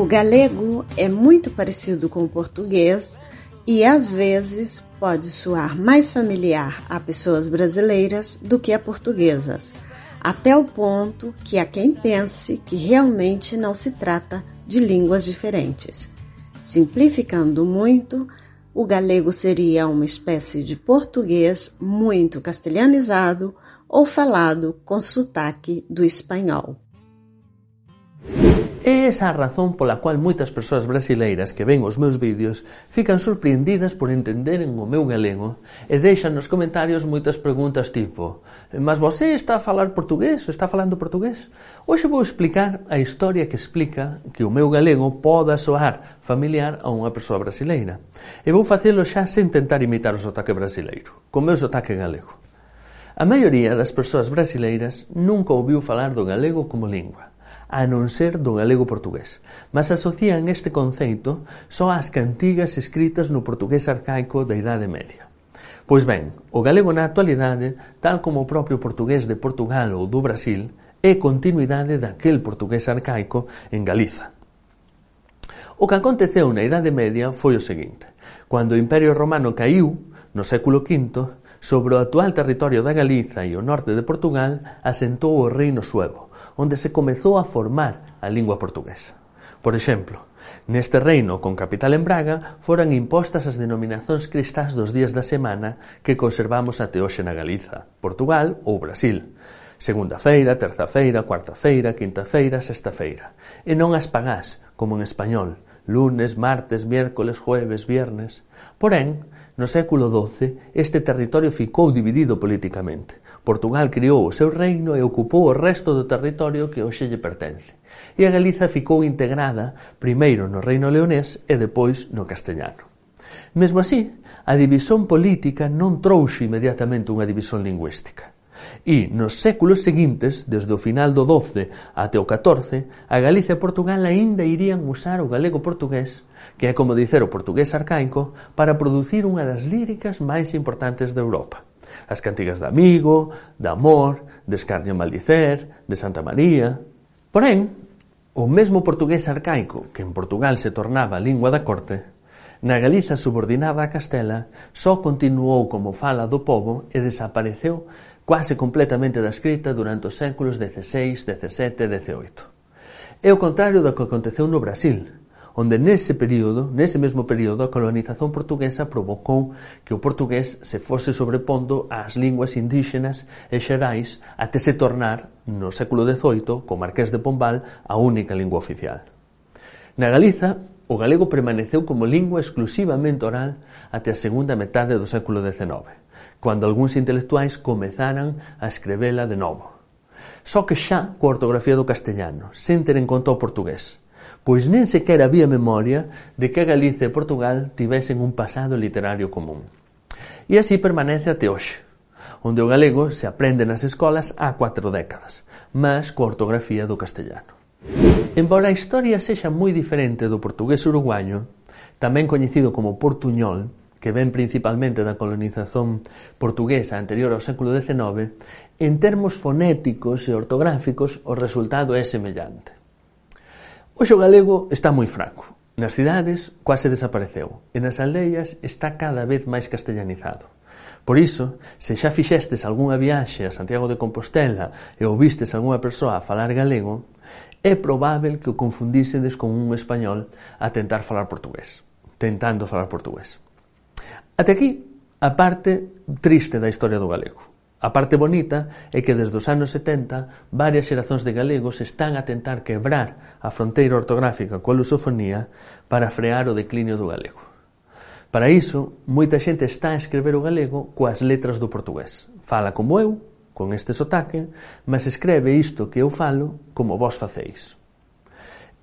O galego é muito parecido com o português e às vezes pode soar mais familiar a pessoas brasileiras do que a portuguesas, até o ponto que há quem pense que realmente não se trata de línguas diferentes. Simplificando muito, o galego seria uma espécie de português muito castelhanizado ou falado com sotaque do espanhol. É esa a razón pola cual moitas persoas brasileiras que ven os meus vídeos fican sorprendidas por entenderen o meu galego e deixan nos comentarios moitas preguntas tipo Mas você está a falar portugués? Está falando portugués? Hoxe vou explicar a historia que explica que o meu galego poda soar familiar a unha persoa brasileira. E vou facelo xa sen tentar imitar o sotaque brasileiro, co meu sotaque galego. A maioría das persoas brasileiras nunca ouviu falar do galego como lingua a non ser do galego portugués, mas asocian este conceito só ás cantigas escritas no portugués arcaico da Idade Media. Pois ben, o galego na actualidade, tal como o propio portugués de Portugal ou do Brasil, é continuidade daquel portugués arcaico en Galiza. O que aconteceu na Idade Media foi o seguinte. Cando o Imperio Romano caiu, no século V, Sobre o actual territorio da Galiza e o norte de Portugal asentou o reino suevo, onde se comezou a formar a lingua portuguesa. Por exemplo, neste reino con capital en Braga foran impostas as denominacións cristás dos días da semana que conservamos até hoxe na Galiza, Portugal ou Brasil. Segunda feira, terza feira, cuarta feira, quinta feira, sexta feira. E non as pagás, como en español, lunes, martes, miércoles, jueves, viernes. Porén, No século doce este territorio ficou dividido políticamente. Portugal criou o seu reino e ocupou o resto do territorio que hoxe lle pertence. E a Galiza ficou integrada primeiro no reino leonés e depois no castellano. Mesmo así, a división política non trouxe inmediatamente unha división lingüística. E nos séculos seguintes, desde o final do 12 até o 14, a Galicia e Portugal aínda irían usar o galego portugués, que é como dicer o portugués arcaico, para producir unha das líricas máis importantes de Europa. As cantigas de Amigo, de Amor, de Escarnio Maldicer, de Santa María... Porén, o mesmo portugués arcaico que en Portugal se tornaba lingua da corte, na Galiza subordinada a Castela, só continuou como fala do povo e desapareceu quase completamente descrita durante os séculos XVI, XVII e XVIII. É o contrario do que aconteceu no Brasil, onde nese período, nese mesmo período, a colonización portuguesa provocou que o portugués se fose sobrepondo ás linguas indíxenas e xerais até se tornar, no século XVIII, co Marqués de Pombal, a única lingua oficial. Na Galiza, o galego permaneceu como lingua exclusivamente oral até a segunda metade do século XIX cando algúns intelectuais comezaran a escrevela de novo. Só que xa coa ortografía do castellano, sen ter en conta o portugués. Pois nen sequera había memoria de que Galicia e Portugal tivesen un pasado literario común. E así permanece até hoxe, onde o galego se aprende nas escolas há cuatro décadas, mas coa ortografía do castellano. Embora a historia sexa moi diferente do portugués uruguaño, tamén coñecido como portuñol, que ven principalmente da colonización portuguesa anterior ao século XIX, en termos fonéticos e ortográficos o resultado é semellante. Hoxe o galego está moi fraco. Nas cidades quase desapareceu e nas aldeias está cada vez máis castellanizado. Por iso, se xa fixestes algunha viaxe a Santiago de Compostela e ouvistes algunha persoa a falar galego, é probável que o confundísedes con un español a tentar falar portugués, tentando falar portugués. Até aquí a parte triste da historia do galego. A parte bonita é que desde os anos 70 varias xerazóns de galegos están a tentar quebrar a fronteira ortográfica coa lusofonía para frear o declinio do galego. Para iso, moita xente está a escrever o galego coas letras do portugués. Fala como eu, con este sotaque, mas escreve isto que eu falo como vos facéis.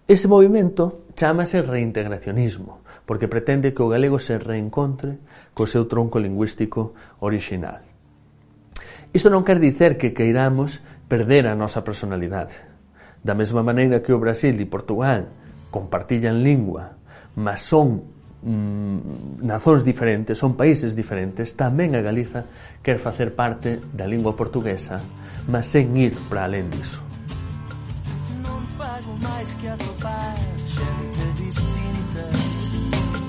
Ese movimento chamase reintegracionismo, porque pretende que o galego se reencontre co seu tronco lingüístico orixinal. Isto non quer dicer que queiramos perder a nosa personalidade. Da mesma maneira que o Brasil e Portugal compartillan lingua, mas son mm, nazóns diferentes, son países diferentes, tamén a Galiza quer facer parte da lingua portuguesa, mas sen ir para alén diso. tens que atopar gente distinta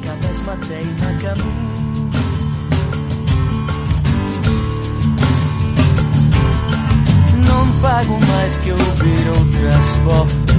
que a é mesma tem na caminho. Não pago mais que ouvir outras vozes.